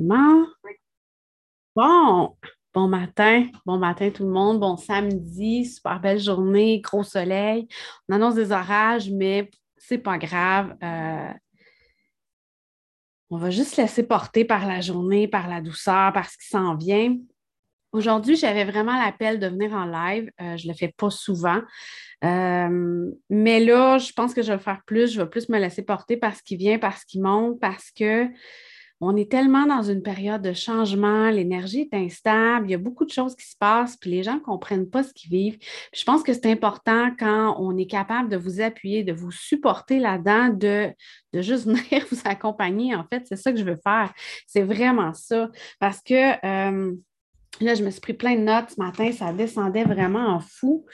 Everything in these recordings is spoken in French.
Bon, bon matin, bon matin tout le monde, bon samedi, super belle journée, gros soleil. On annonce des orages, mais c'est pas grave. Euh, on va juste se laisser porter par la journée, par la douceur, par ce qui s'en vient. Aujourd'hui, j'avais vraiment l'appel de venir en live. Euh, je ne le fais pas souvent. Euh, mais là, je pense que je vais le faire plus. Je vais plus me laisser porter par ce qui vient, par ce qui monte, parce que on est tellement dans une période de changement, l'énergie est instable, il y a beaucoup de choses qui se passent, puis les gens ne comprennent pas ce qu'ils vivent. je pense que c'est important quand on est capable de vous appuyer, de vous supporter là-dedans, de, de juste venir vous accompagner. En fait, c'est ça que je veux faire. C'est vraiment ça. Parce que euh, Là, je me suis pris plein de notes ce matin, ça descendait vraiment en fou.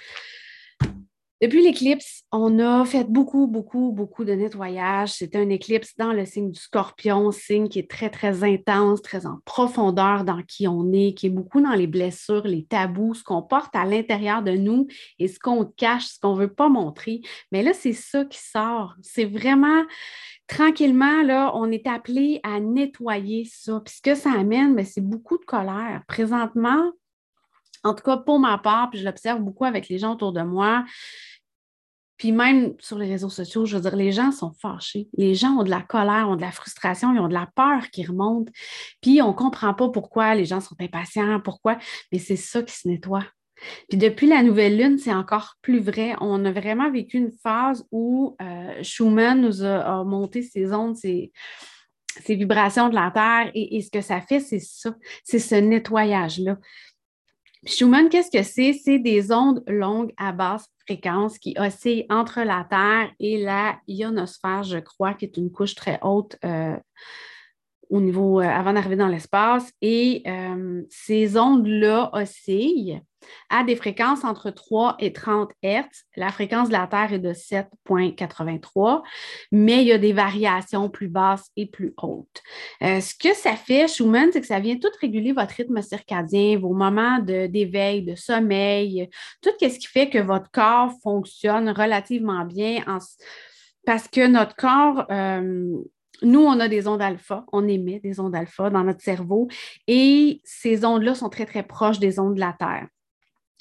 Depuis l'éclipse, on a fait beaucoup, beaucoup, beaucoup de nettoyage. C'était un éclipse dans le signe du scorpion, signe qui est très, très intense, très en profondeur dans qui on est, qui est beaucoup dans les blessures, les tabous, ce qu'on porte à l'intérieur de nous et ce qu'on cache, ce qu'on ne veut pas montrer. Mais là, c'est ça qui sort. C'est vraiment tranquillement, là, on est appelé à nettoyer ça. Puis ce que ça amène, ben, c'est beaucoup de colère. Présentement, en tout cas pour ma part, puis je l'observe beaucoup avec les gens autour de moi, puis même sur les réseaux sociaux, je veux dire, les gens sont fâchés. Les gens ont de la colère, ont de la frustration, ils ont de la peur qui remonte. Puis on ne comprend pas pourquoi les gens sont impatients, pourquoi, mais c'est ça qui se nettoie. Puis depuis la nouvelle lune, c'est encore plus vrai. On a vraiment vécu une phase où euh, Schumann nous a, monté ses ondes, ses, vibrations de la Terre. Et, ce que ça fait, c'est ça, c'est ce nettoyage-là. Schumann, qu'est-ce que c'est? C'est des ondes longues à basse fréquence qui oscillent entre la Terre et la ionosphère, je crois, qui est une couche très haute. Euh, au niveau, euh, avant d'arriver dans l'espace. Et ces ondes-là oscillent à des fréquences entre 3 et 30 Hz. La fréquence de la Terre est de 7,83, mais il y a des variations plus basses et plus hautes. Euh, ce que ça fait, Schumann, c'est que ça vient tout réguler votre rythme circadien, vos moments d'éveil, de, sommeil, tout ce qui fait que votre corps fonctionne relativement bien parce que notre corps, euh, nous, on a des ondes alpha, on émet des ondes alpha dans notre cerveau et ces ondes-là sont très, très proches des ondes de la Terre.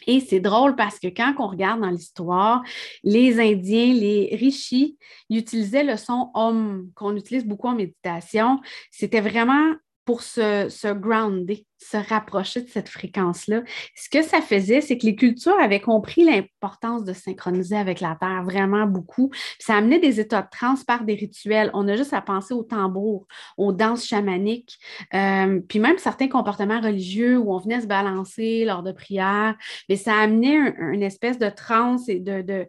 Et c'est drôle parce que quand on regarde dans l'histoire, les Indiens, les rishis, ils utilisaient le son homme qu'on utilise beaucoup en méditation. C'était vraiment pour se, grounder, se rapprocher de cette fréquence-là. Ce que ça faisait, c'est que les cultures avaient compris l'importance de synchroniser avec la Terre vraiment beaucoup. ça amenait des états de transe par des rituels. On a juste à penser au tambour, aux danses chamaniques, euh, puis même certains comportements religieux où on venait se balancer lors de prières. Mais ça amenait une espèce de transe et de,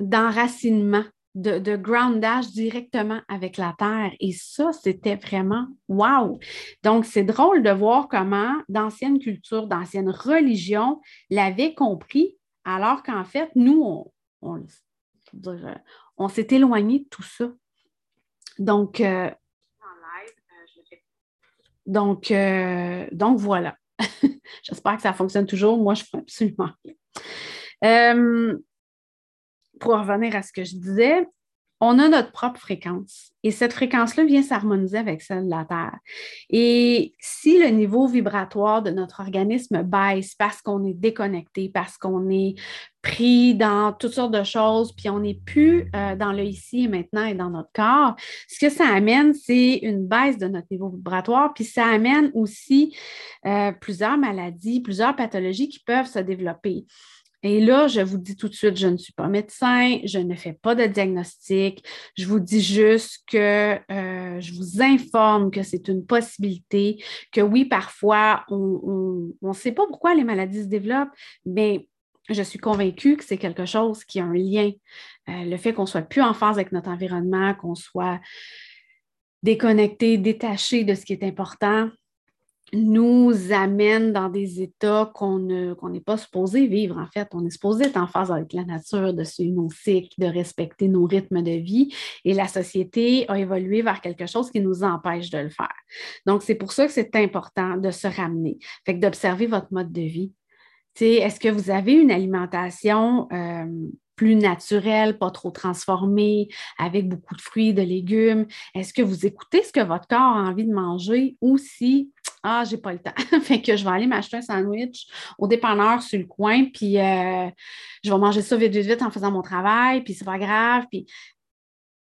d'enracinement de, groundage directement avec la terre. Et ça, c'était vraiment wow! Donc, c'est drôle de voir comment d'anciennes cultures, d'anciennes religions l'avaient compris, alors qu'en fait, nous, on, on, s'est éloigné de tout ça. Donc, euh, donc, euh, donc voilà. J'espère que ça fonctionne toujours. Moi, je fais absolument rien. Euh, pour revenir à ce que je disais, on a notre propre fréquence et cette fréquence-là vient s'harmoniser avec celle de la Terre. Et si le niveau vibratoire de notre organisme baisse parce qu'on est déconnecté, parce qu'on est pris dans toutes sortes de choses, puis on n'est plus euh, dans le ici et maintenant et dans notre corps, ce que ça amène, c'est une baisse de notre niveau vibratoire, puis ça amène aussi euh, plusieurs maladies, plusieurs pathologies qui peuvent se développer. Et là, je vous dis tout de suite, je ne suis pas médecin, je ne fais pas de diagnostic. Je vous dis juste que euh, je vous informe que c'est une possibilité, que oui, parfois, on ne sait pas pourquoi les maladies se développent, mais je suis convaincue que c'est quelque chose qui a un lien. Euh, le fait qu'on soit plus en phase avec notre environnement, qu'on soit déconnecté, détaché de ce qui est important, nous amène dans des états qu'on n'est pas supposé vivre, en fait. On est supposé être en phase avec la nature, de suivre nos cycles, de respecter nos rythmes de vie. Et la société a évolué vers quelque chose qui nous empêche de le faire. Donc, c'est pour ça que c'est important de se ramener. Fait que d'observer votre mode de vie. Est-ce que vous avez une alimentation euh, plus naturel, pas trop transformé, avec beaucoup de fruits, de légumes? Est-ce que vous écoutez ce que votre corps a envie de manger? Ou si ah, j'ai pas le temps. fait que je vais aller m'acheter un sandwich au dépanneur sur le coin, puis euh, je vais manger ça vite, vite, vite en faisant mon travail, puis c'est pas grave. Puis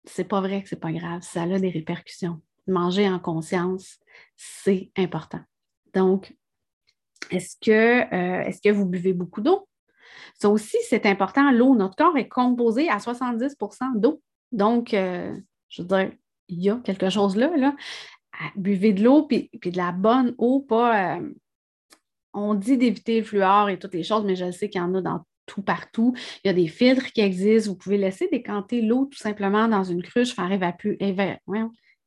c'est pas vrai que c'est pas grave. Ça a des répercussions. Manger en conscience, c'est important. Donc, est-ce que, euh, est-ce que vous buvez beaucoup d'eau? Ça aussi, c'est important. L'eau, notre corps est composé à 70% d'eau. Donc, euh, je veux dire, il y a quelque chose là. là. Buvez de l'eau, puis, de la bonne eau, pas. Euh, on dit d'éviter le fluor et toutes les choses, mais je sais qu'il y en a dans tout partout. Il y a des filtres qui existent. Vous pouvez laisser décanter l'eau tout simplement dans une cruche, faire évaporer,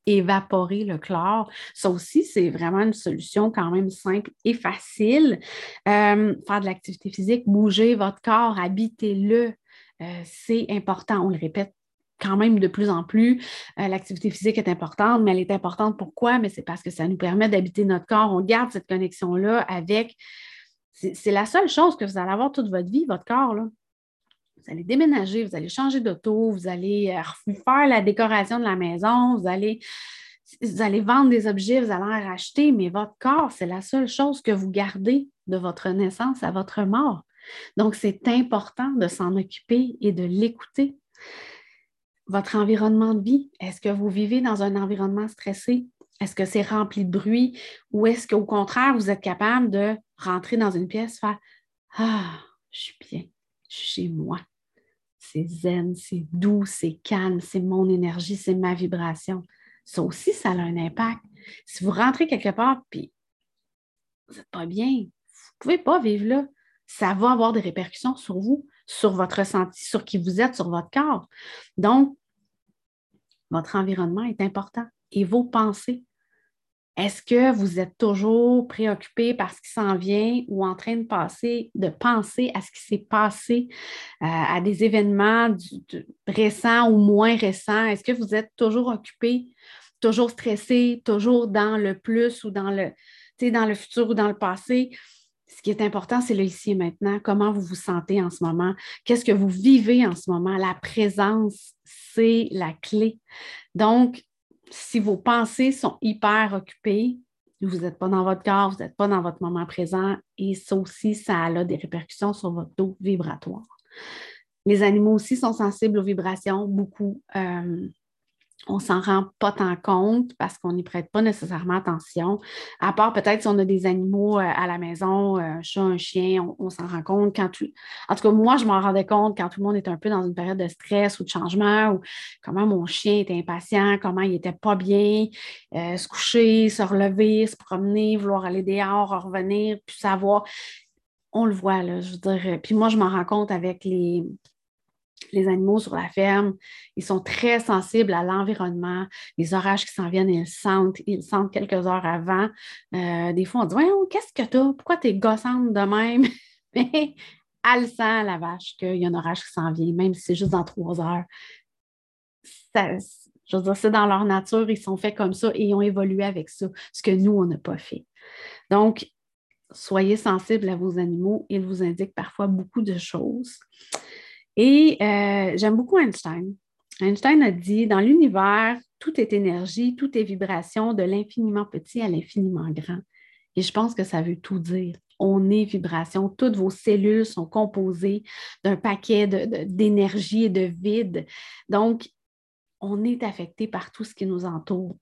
évaporer le chlore. Ça aussi, c'est vraiment une solution quand même simple et facile. Euh, faire de l'activité physique, bouger votre corps, habitez-le. Euh, c'est important, on le répète quand même de plus en plus. Euh, l'activité physique est importante, mais elle est importante pourquoi? Mais c'est parce que ça nous permet d'habiter notre corps. On garde cette connexion-là avec. C'est la seule chose que vous allez avoir toute votre vie, votre corps. Là vous allez déménager, vous allez changer d'auto, vous allez euh, faire la décoration de la maison, vous allez, vous allez vendre des objets, vous allez en racheter, mais votre corps, c'est la seule chose que vous gardez de votre naissance à votre mort. Donc, c'est important de s'en occuper et de l'écouter. Votre environnement de vie, est-ce que vous vivez dans un environnement stressé? Est-ce que c'est rempli de bruit? Ou est-ce qu'au contraire, vous êtes capable de rentrer dans une pièce, faire Ah, je suis bien, je suis chez moi c'est zen, c'est doux, c'est calme, c'est mon énergie, c'est ma vibration. Ça aussi, ça a un impact. Si vous rentrez quelque part puis vous n'êtes pas bien, vous ne pouvez pas vivre là. Ça va avoir des répercussions sur vous, sur votre ressenti, sur qui vous êtes, sur votre corps. Donc, votre environnement est important et vos pensées. Est-ce que vous êtes toujours préoccupé par ce qui s'en vient ou en train de de penser à ce qui s'est passé, euh, à des événements récents ou moins récents? Est-ce que vous êtes toujours occupé, toujours stressé, toujours dans le plus ou dans le, dans le futur ou dans le passé? Ce qui est important, c'est le ici et maintenant. Comment vous vous sentez en ce moment? Qu'est-ce que vous vivez en ce moment? La présence, c'est la clé. Donc, si vos pensées sont hyper occupées, vous n'êtes pas dans votre corps, vous n'êtes pas dans votre moment présent et ça aussi, ça a des répercussions sur votre taux vibratoire. Les animaux aussi sont sensibles aux vibrations, beaucoup. Euh, on s'en rend pas tant compte parce qu'on n'y prête pas nécessairement attention. À part peut-être si on a des animaux euh, à la maison, euh, un chat, un chien, on, s'en rend compte quand tout... En tout cas, moi, je m'en rendais compte quand tout le monde est un peu dans une période de stress ou de changement, ou comment mon chien était impatient, comment il n'était pas bien, euh, se coucher, se relever, se promener, vouloir aller dehors, revenir, puis savoir. On le voit, là, je veux dire. Puis moi, je m'en rends compte avec les, les animaux sur la ferme, ils sont très sensibles à l'environnement. Les orages qui s'en viennent, ils sentent, ils sentent quelques heures avant. Euh, des fois, on dit qu'est-ce que tu as? Pourquoi tu es gossante de même? Mais elle sent, la vache, qu'il y a un orage qui s'en vient, même si c'est juste dans trois heures. je veux dire, c'est dans leur nature, ils sont faits comme ça et ils ont évolué avec ça, ce que nous, on n'a pas fait. Donc, soyez sensibles à vos animaux. Ils vous indiquent parfois beaucoup de choses. Et euh, j'aime beaucoup Einstein. Einstein a dit, dans l'univers, tout est énergie, tout est vibration, de l'infiniment petit à l'infiniment grand. Et je pense que ça veut tout dire. On est vibration. Toutes vos cellules sont composées d'un paquet d'énergie et de vide. Donc, on est affecté par tout ce qui nous entoure.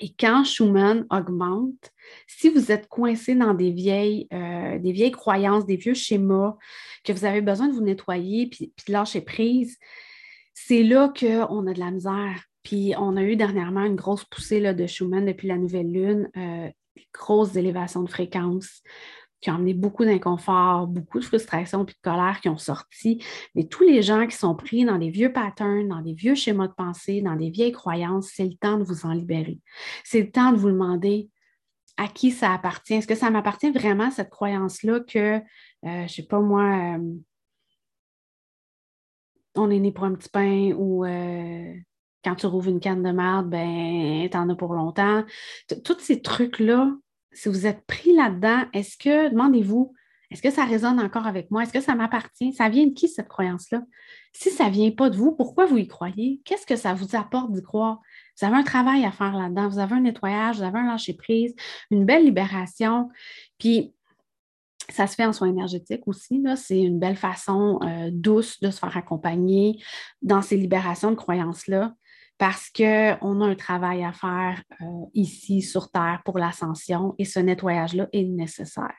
Et quand Schumann augmente, si vous êtes coincé dans des vieilles, euh, des vieilles croyances, des vieux schémas, que vous avez besoin de vous nettoyer puis, de lâcher prise, c'est là qu'on a de la misère. Puis on a eu dernièrement une grosse poussée là, de Schumann depuis la nouvelle lune, euh, grosse élévation de fréquence qui ont amené beaucoup d'inconfort, beaucoup de frustration puis de colère qui ont sorti. Mais tous les gens qui sont pris dans des vieux patterns, dans des vieux schémas de pensée, dans des vieilles croyances, c'est le temps de vous en libérer. C'est le temps de vous demander à qui ça appartient. Est-ce que ça m'appartient vraiment, cette croyance-là, que, euh, je ne sais pas moi, euh, on est né pour un petit pain ou euh, quand tu rouvres une canne de merde, ben, en as pour longtemps. Tous ces trucs-là, si vous êtes pris là-dedans, est-ce que, demandez-vous, Est-ce que ça résonne encore avec moi? Est-ce que ça m'appartient? Ça vient de qui cette croyance-là? Si ça ne vient pas de vous, pourquoi vous y croyez? Qu'est-ce que ça vous apporte d'y croire? Vous avez un travail à faire là-dedans, vous avez un nettoyage, vous avez un lâcher-prise, une belle libération. Puis, ça se fait en soins énergétiques aussi. C'est une belle façon euh, douce de se faire accompagner dans ces libérations de croyances-là parce qu'on a un travail à faire euh, ici sur Terre pour l'ascension et ce nettoyage-là est nécessaire.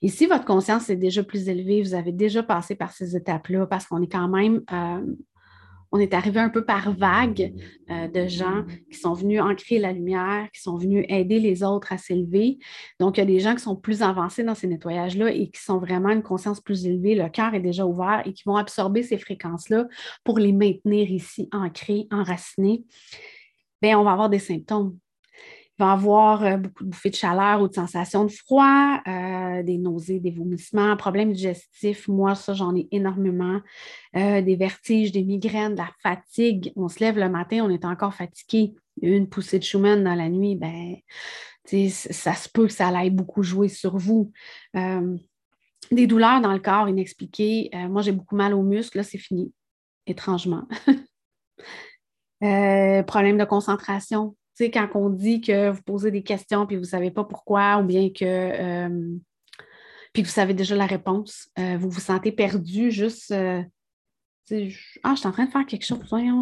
Et si votre conscience est déjà plus élevée, vous avez déjà passé par ces étapes-là parce qu'on est quand même euh, on est arrivé un peu par vague euh, de gens qui sont venus ancrer la lumière, qui sont venus aider les autres à s'élever. Donc, il y a des gens qui sont plus avancés dans ces nettoyages-là et qui sont vraiment une conscience plus élevée, le cœur est déjà ouvert et qui vont absorber ces fréquences-là pour les maintenir ici ancrées, enracinées. Bien, on va avoir des symptômes va avoir euh, beaucoup de bouffées de chaleur ou de sensations de froid, euh, des nausées, des vomissements, problèmes digestifs. Moi, ça, j'en ai énormément. Euh, des vertiges, des migraines, de la fatigue. On se lève le matin, on est encore fatigué. Une poussée de Schumann dans la nuit, ben, ça se peut que ça aille beaucoup jouer sur vous. des douleurs dans le corps inexpliquées. moi, j'ai beaucoup mal aux muscles. Là, c'est fini, étrangement. problème de concentration, quand on dit que vous posez des questions puis vous ne savez pas pourquoi ou bien que, euh, puis vous savez déjà la réponse, euh, vous vous sentez perdu juste. Euh, ah, je suis en train de faire quelque chose.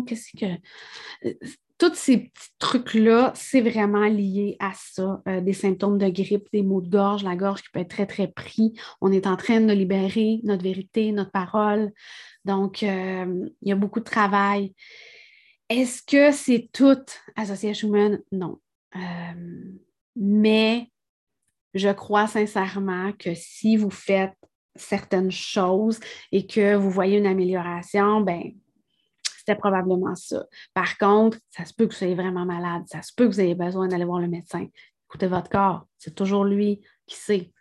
qu'est-ce que. Tous ces petits trucs-là, c'est vraiment lié à ça. des symptômes de grippe, des maux de gorge, la gorge qui peut être très, très pris. On est en train de libérer notre vérité, notre parole. Donc, il y a beaucoup de travail. Est-ce que c'est tout associé à Schumann? Non. Euh, mais je crois sincèrement que si vous faites certaines choses et que vous voyez une amélioration, ben c'était probablement ça. Par contre, ça se peut que vous soyez vraiment malade, ça se peut que vous ayez besoin d'aller voir le médecin. Écoutez votre corps, c'est toujours lui qui sait.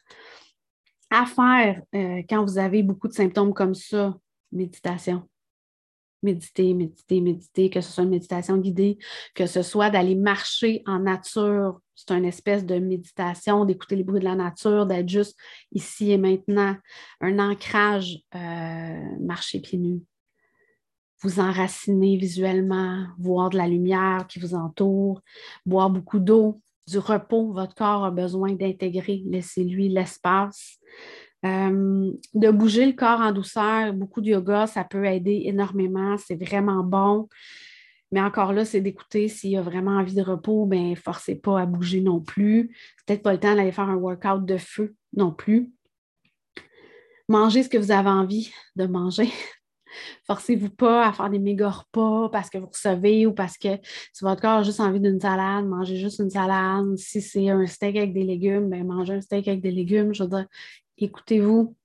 À faire euh, quand vous avez beaucoup de symptômes comme ça, méditation méditer, méditer, méditer, que ce soit une méditation guidée, que ce soit d'aller marcher en nature. C'est une espèce de méditation, d'écouter les bruits de la nature, d'être juste ici et maintenant. Un ancrage, euh, marcher pieds nus. Vous enraciner visuellement, voir de la lumière qui vous entoure, boire beaucoup d'eau, du repos. Votre corps a besoin d'intégrer, laissez-lui l'espace. Euh, de bouger le corps en douceur, beaucoup de yoga, ça peut aider énormément. C'est vraiment bon. Mais encore là, c'est d'écouter s'il y a vraiment envie de repos, bien, forcez pas à bouger non plus. Peut-être pas le temps d'aller faire un workout de feu non plus. Mangez ce que vous avez envie de manger. Forcez-vous pas à faire des méga repas parce que vous recevez ou parce que si votre corps a juste envie d'une salade, mangez juste une salade. Si c'est un steak avec des légumes, bien, mangez un steak avec des légumes. Je veux écoutez-vous,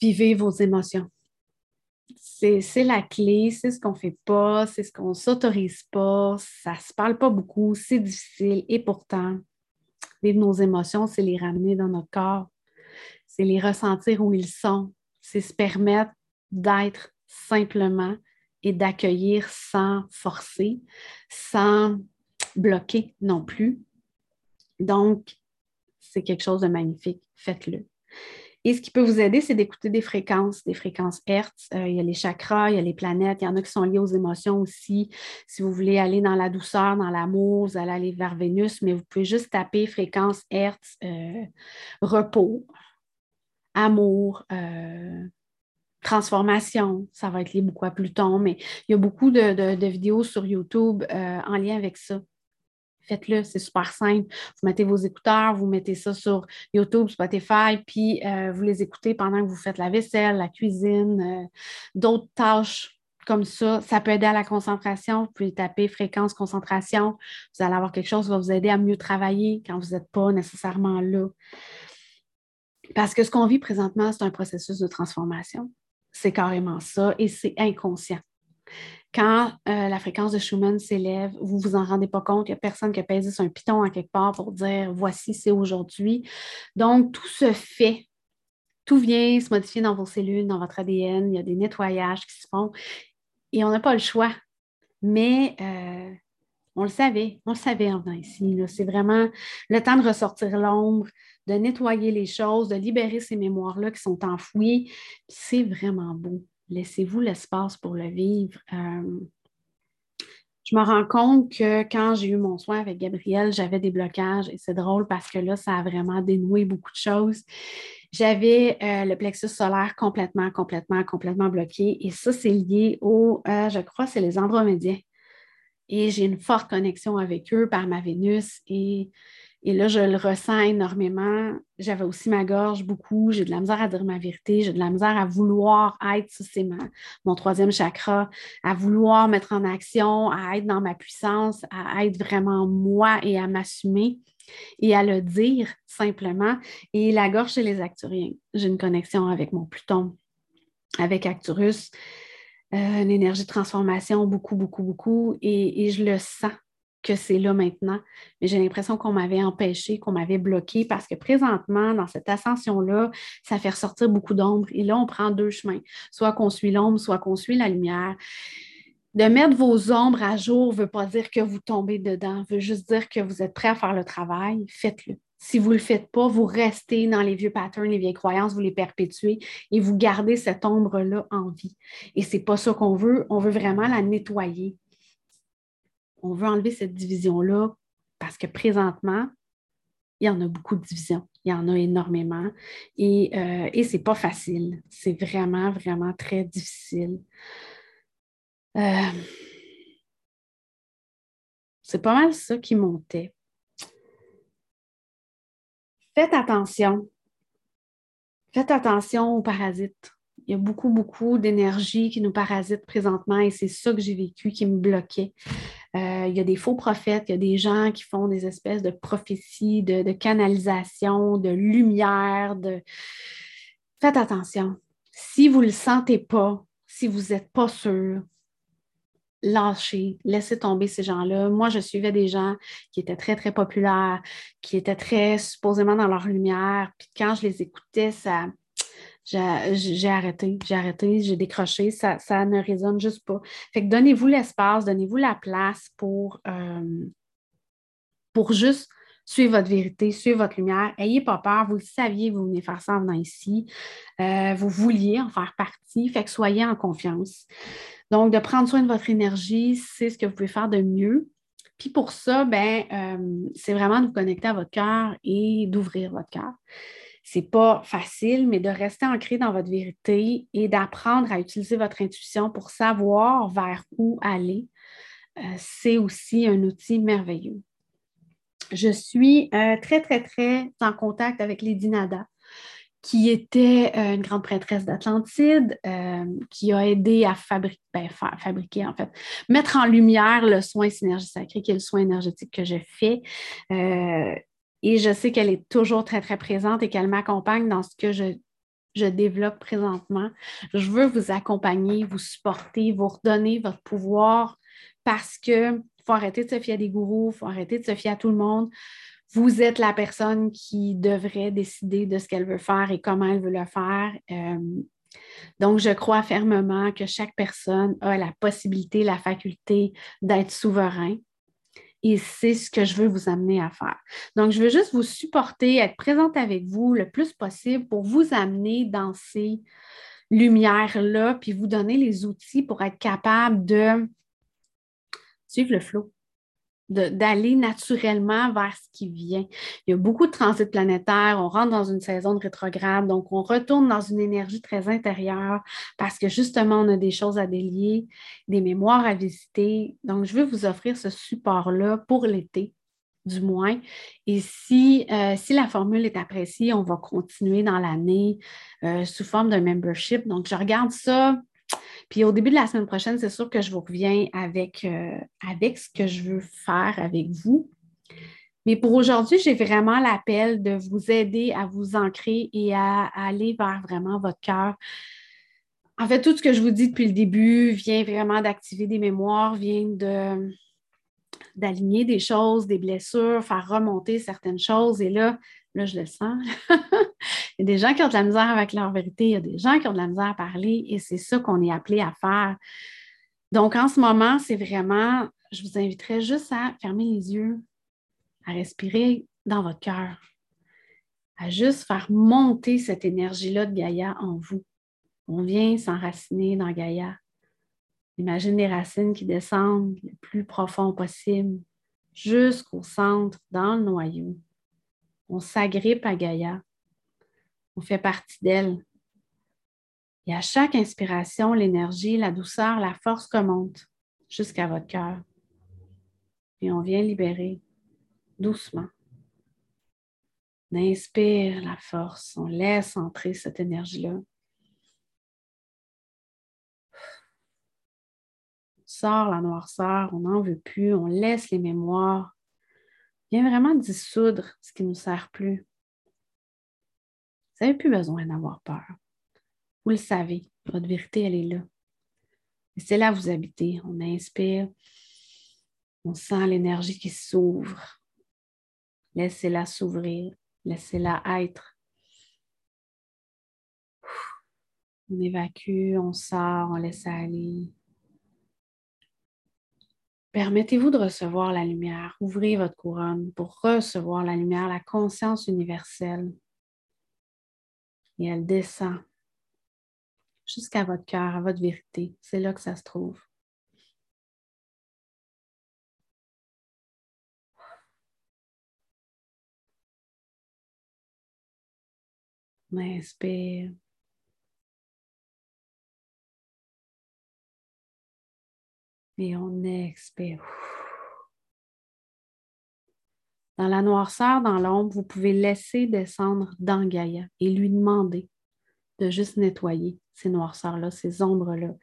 vivez vos émotions. C'est la clé, c'est ce qu'on ne fait pas, c'est ce qu'on ne s'autorise pas, ça ne se parle pas beaucoup, c'est difficile et pourtant, vivre nos émotions, c'est les ramener dans notre corps, c'est les ressentir où ils sont, c'est se permettre d'être simplement et d'accueillir sans forcer, sans bloquer non plus. Donc, c'est quelque chose de magnifique. Faites-le. Et ce qui peut vous aider, c'est d'écouter des fréquences, des fréquences Hertz. Euh, il y a les chakras, il y a les planètes, il y en a qui sont liés aux émotions aussi. Si vous voulez aller dans la douceur, dans l'amour, vous allez aller vers Vénus, mais vous pouvez juste taper fréquence Hertz, euh, repos, amour, euh, transformation. Ça va être lié beaucoup à Pluton, mais il y a beaucoup de vidéos sur YouTube en lien avec ça. Faites-le, c'est super simple. Vous mettez vos écouteurs, vous mettez ça sur YouTube, Spotify, puis euh, vous les écoutez pendant que vous faites la vaisselle, la cuisine, euh, d'autres tâches comme ça. Ça peut aider à la concentration. Vous pouvez taper fréquence concentration. Vous allez avoir quelque chose qui va vous aider à mieux travailler quand vous n'êtes pas nécessairement là. Parce que ce qu'on vit présentement, c'est un processus de transformation. C'est carrément ça et c'est inconscient. Quand euh, la fréquence de Schumann s'élève, vous ne vous en rendez pas compte, il n'y a personne qui a pesé sur un piton en quelque part pour dire voici, c'est aujourd'hui. Donc, tout se fait. Tout vient se modifier dans vos cellules, dans votre ADN. Il y a des nettoyages qui se font et on n'a pas le choix. Mais euh, On le savait, on le savait en venant ici. C'est vraiment le temps de ressortir l'ombre, de nettoyer les choses, de libérer ces mémoires-là qui sont enfouies. C'est vraiment beau. Laissez-vous l'espace pour le vivre. Euh, je me rends compte que quand j'ai eu mon soin avec Gabriel, j'avais des blocages et c'est drôle parce que là, ça a vraiment dénoué beaucoup de choses. J'avais euh, le plexus solaire complètement, complètement, complètement bloqué et ça, c'est lié au, euh, je crois, c'est les andromédiens. Et j'ai une forte connexion avec eux par ma Vénus et et là, je le ressens énormément. J'avais aussi ma gorge beaucoup. J'ai de la misère à dire ma vérité. J'ai de la misère à vouloir être, ça c'est mon troisième chakra, à vouloir mettre en action, à être dans ma puissance, à être vraiment moi et à m'assumer et à le dire simplement. Et la gorge chez les Acturiens. J'ai une connexion avec mon Pluton, avec Acturus, euh, une énergie de transformation, beaucoup, beaucoup, beaucoup. et je le sens que c'est là maintenant, mais j'ai l'impression qu'on m'avait empêché, qu'on m'avait bloqué parce que présentement, dans cette ascension-là, ça fait ressortir beaucoup d'ombre. Et là, on prend deux chemins, soit qu'on suit l'ombre, soit qu'on suit la lumière. De mettre vos ombres à jour ne veut pas dire que vous tombez dedans, veut juste dire que vous êtes prêt à faire le travail, faites-le. Si vous ne le faites pas, vous restez dans les vieux patterns, les vieilles croyances, vous les perpétuez et vous gardez cette ombre-là en vie. Et ce n'est pas ça qu'on veut. On veut vraiment la nettoyer on veut enlever cette division-là parce que présentement, il y en a beaucoup de divisions. Il y en a énormément. Et, euh, et ce n'est pas facile. C'est vraiment, vraiment très difficile. Euh, c'est pas mal ça qui montait. Faites attention. Faites attention aux parasites. Il y a beaucoup, beaucoup d'énergie qui nous parasite présentement et c'est ça que j'ai vécu qui me bloquait. Euh, il y a des faux prophètes, il y a des gens qui font des espèces de prophéties, de, canalisation, de lumière. De... Faites attention. Si vous ne le sentez pas, si vous n'êtes pas sûr, lâchez, laissez tomber ces gens-là. Moi, je suivais des gens qui étaient très, très populaires, qui étaient très supposément dans leur lumière. Puis quand je les écoutais, ça, j'ai arrêté, j'ai arrêté, j'ai décroché, ça, ne résonne juste pas. Fait que donnez-vous l'espace, donnez-vous la place pour, euh, pour juste suivre votre vérité, suivre votre lumière. Ayez pas peur, vous le saviez, vous venez faire ça en venant ici. Euh, vous vouliez en faire partie, fait que soyez en confiance. Donc, de prendre soin de votre énergie, c'est ce que vous pouvez faire de mieux. Puis pour ça, ben, euh, c'est vraiment de vous connecter à votre cœur et d'ouvrir votre cœur c'est pas facile, mais de rester ancré dans votre vérité et d'apprendre à utiliser votre intuition pour savoir vers où aller, euh, c'est aussi un outil merveilleux. Je suis euh, très, très, très en contact avec Lady Nada, qui était euh, une grande prêtresse d'Atlantide, qui a aidé à fabriquer, ben, fabriquer, en fait, mettre en lumière le soin synergie sacré, qui est le soin énergétique que je fais. Et je sais qu'elle est toujours très, très présente et qu'elle m'accompagne dans ce que je, je développe présentement. Je veux vous accompagner, vous supporter, vous redonner votre pouvoir parce qu'il faut arrêter de se fier à des gourous, il faut arrêter de se fier à tout le monde. Vous êtes la personne qui devrait décider de ce qu'elle veut faire et comment elle veut le faire. Euh, donc, je crois fermement que chaque personne a la possibilité, la faculté d'être souverain et c'est ce que je veux vous amener à faire. Donc, je veux juste vous supporter, être présente avec vous le plus possible pour vous amener dans ces lumières-là, puis vous donner les outils pour être capable de suivre le flot d'aller naturellement vers ce qui vient. Il y a beaucoup de transit planétaires, on rentre dans une saison de rétrograde, donc on retourne dans une énergie très intérieure parce que justement, on a des choses à délier, des mémoires à visiter. Donc, je veux vous offrir ce support-là pour l'été du moins. Et si, euh, la formule est appréciée, on va continuer dans l'année euh, sous forme d'un membership. Donc, je regarde ça puis au début de la semaine prochaine, c'est sûr que je vous reviens avec, euh, avec ce que je veux faire avec vous. Mais pour aujourd'hui, j'ai vraiment l'appel de vous aider à vous ancrer et à, aller vers vraiment votre cœur. En fait, tout ce que je vous dis depuis le début vient vraiment d'activer des mémoires, vient de d'aligner des choses, des blessures, faire remonter certaines choses. Et là, là, je le sens. il y a des gens qui ont de la misère avec leur vérité, il y a des gens qui ont de la misère à parler et c'est ça qu'on est appelé à faire. Donc, en ce moment, c'est vraiment, je vous inviterai juste à fermer les yeux, à respirer dans votre cœur, à juste faire monter cette énergie-là de Gaïa en vous. On vient s'enraciner dans Gaïa. Imagine les racines qui descendent le plus profond possible jusqu'au centre, dans le noyau. On s'agrippe à Gaïa. On fait partie d'elle. Et à chaque inspiration, l'énergie, la douceur, la force remonte jusqu'à votre cœur. Et on vient libérer doucement. On inspire la force, on laisse entrer cette énergie-là. On sort la noirceur, on n'en veut plus, on laisse les mémoires. On vient vraiment dissoudre ce qui ne nous sert plus. Vous n'avez plus besoin d'avoir peur. Vous le savez, votre vérité, elle est là. C'est là où vous habitez. On inspire, on sent l'énergie qui s'ouvre. Laissez-la s'ouvrir, laissez-la être. On évacue, on sort, on laisse aller. Permettez-vous de recevoir la lumière. Ouvrez votre couronne pour recevoir la lumière, la conscience universelle. Et elle descend jusqu'à votre cœur, à votre vérité. C'est là que ça se trouve. On inspire. Et on expire. Dans la noirceur, dans l'ombre, vous pouvez laisser descendre dans Gaïa et lui demander de juste nettoyer ces noirceurs-là, ces ombres-là.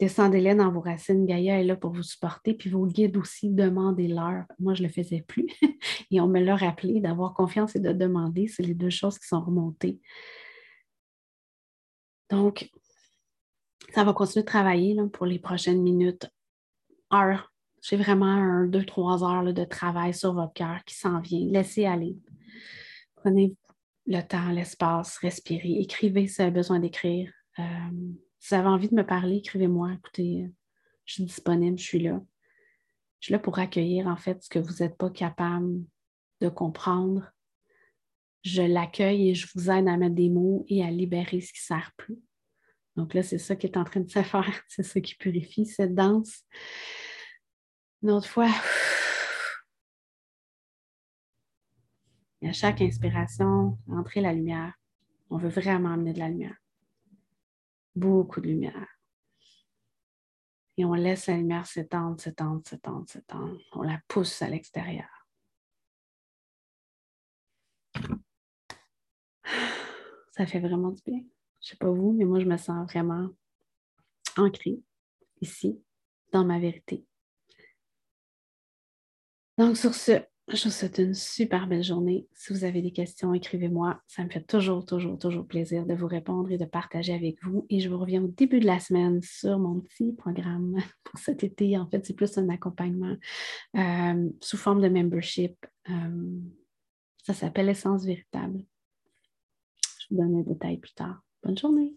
Descendez-les dans vos racines. Gaïa est là pour vous supporter. Puis vos guides aussi, demandez-leur. Moi, je ne le faisais plus. et on me l'a rappelé d'avoir confiance et de demander. C'est les deux choses qui sont remontées. Donc, ça va continuer de travailler pour les prochaines minutes, heures. J'ai vraiment un, deux, trois heures de travail sur votre cœur qui s'en vient. Laissez aller. Prenez le temps, l'espace, respirez. Écrivez si vous avez besoin d'écrire. Euh, si vous avez envie de me parler, écrivez-moi. Écoutez, je suis disponible, je suis là. Je suis là pour accueillir en fait ce que vous n'êtes pas capable de comprendre. Je l'accueille et je vous aide à mettre des mots et à libérer ce qui ne sert plus. Donc là, c'est ça qui est en train de se faire. C'est ça qui purifie cette danse. Une autre fois. Et à chaque inspiration, entrer la lumière. On veut vraiment amener de la lumière beaucoup de lumière. Et on laisse la lumière s'étendre, s'étendre, s'étendre, s'étendre. On la pousse à l'extérieur. Ça fait vraiment du bien. Je ne sais pas vous, mais moi, je me sens vraiment ancrée ici, dans ma vérité. Donc, sur ce, je vous souhaite une super belle journée. Si vous avez des questions, écrivez-moi. Ça me fait toujours, toujours, toujours plaisir de vous répondre et de partager avec vous. Et je vous reviens au début de la semaine sur mon petit programme pour cet été. En fait, c'est plus un accompagnement euh, sous forme de membership. Euh, ça s'appelle Essence véritable. Je vous donne les détails plus tard. Bonne journée.